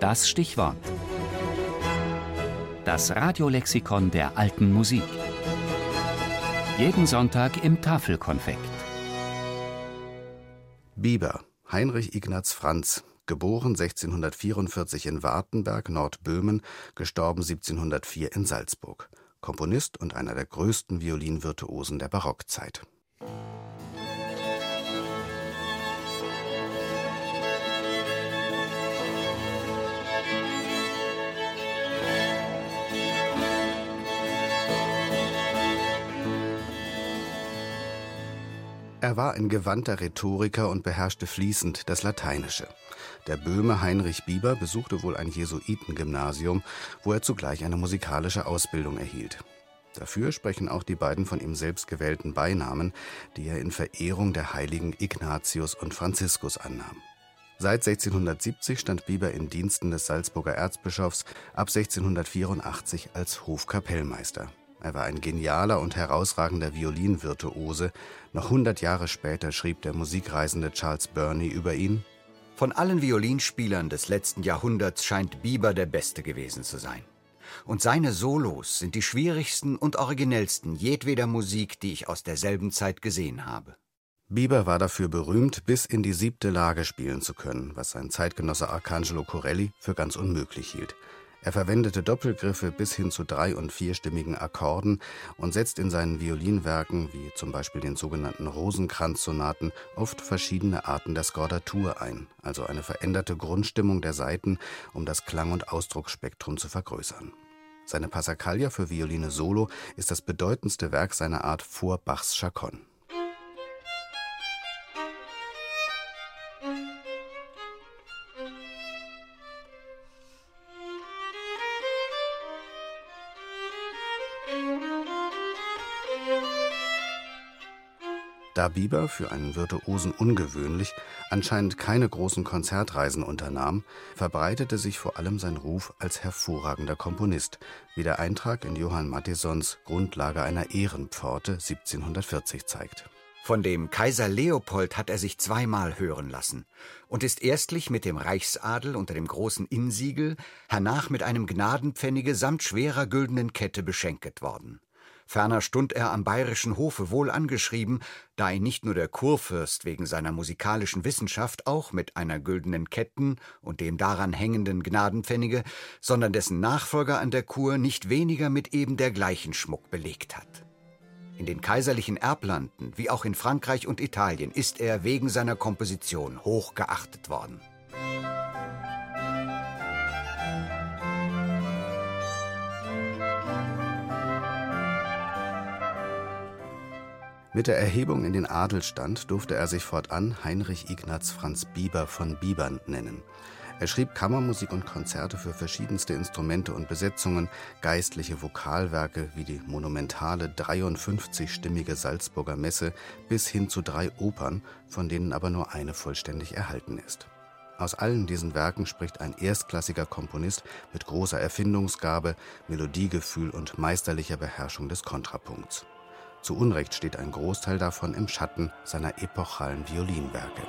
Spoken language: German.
Das Stichwort. Das Radiolexikon der alten Musik. Jeden Sonntag im Tafelkonfekt. Bieber, Heinrich Ignaz Franz, geboren 1644 in Wartenberg, Nordböhmen, gestorben 1704 in Salzburg. Komponist und einer der größten Violinvirtuosen der Barockzeit. Er war ein gewandter Rhetoriker und beherrschte fließend das Lateinische. Der Böhme Heinrich Bieber besuchte wohl ein Jesuitengymnasium, wo er zugleich eine musikalische Ausbildung erhielt. Dafür sprechen auch die beiden von ihm selbst gewählten Beinamen, die er in Verehrung der Heiligen Ignatius und Franziskus annahm. Seit 1670 stand Bieber in Diensten des Salzburger Erzbischofs, ab 1684 als Hofkapellmeister. Er war ein genialer und herausragender Violinvirtuose. Noch hundert Jahre später schrieb der musikreisende Charles Burney über ihn: Von allen Violinspielern des letzten Jahrhunderts scheint Bieber der Beste gewesen zu sein. Und seine Solos sind die schwierigsten und originellsten jedweder Musik, die ich aus derselben Zeit gesehen habe. Bieber war dafür berühmt, bis in die siebte Lage spielen zu können, was sein Zeitgenosse Arcangelo Corelli für ganz unmöglich hielt. Er verwendete Doppelgriffe bis hin zu drei- und vierstimmigen Akkorden und setzt in seinen Violinwerken, wie zum Beispiel den sogenannten Rosenkranzsonaten, oft verschiedene Arten der Skordatur ein, also eine veränderte Grundstimmung der Saiten, um das Klang- und Ausdrucksspektrum zu vergrößern. Seine Passacaglia für Violine solo ist das bedeutendste Werk seiner Art vor Bachs Chaconne. Da Bieber, für einen Virtuosen ungewöhnlich, anscheinend keine großen Konzertreisen unternahm, verbreitete sich vor allem sein Ruf als hervorragender Komponist, wie der Eintrag in Johann Matthisons Grundlage einer Ehrenpforte 1740 zeigt. Von dem Kaiser Leopold hat er sich zweimal hören lassen und ist erstlich mit dem Reichsadel unter dem großen Innsiegel, hernach mit einem Gnadenpfennige samt schwerer güldenen Kette beschenket worden. Ferner stund er am bayerischen Hofe wohl angeschrieben, da ihn nicht nur der Kurfürst wegen seiner musikalischen Wissenschaft auch mit einer güldenen Ketten und dem daran hängenden Gnadenpfennige, sondern dessen Nachfolger an der Kur nicht weniger mit eben dergleichen Schmuck belegt hat. In den kaiserlichen Erblanden wie auch in Frankreich und Italien ist er wegen seiner Komposition hoch geachtet worden. Mit der Erhebung in den Adelstand durfte er sich fortan Heinrich Ignaz Franz Bieber von Bibern nennen. Er schrieb Kammermusik und Konzerte für verschiedenste Instrumente und Besetzungen, geistliche Vokalwerke wie die monumentale 53-stimmige Salzburger Messe bis hin zu drei Opern, von denen aber nur eine vollständig erhalten ist. Aus allen diesen Werken spricht ein erstklassiger Komponist mit großer Erfindungsgabe, Melodiegefühl und meisterlicher Beherrschung des Kontrapunkts. Zu Unrecht steht ein Großteil davon im Schatten seiner epochalen Violinwerke.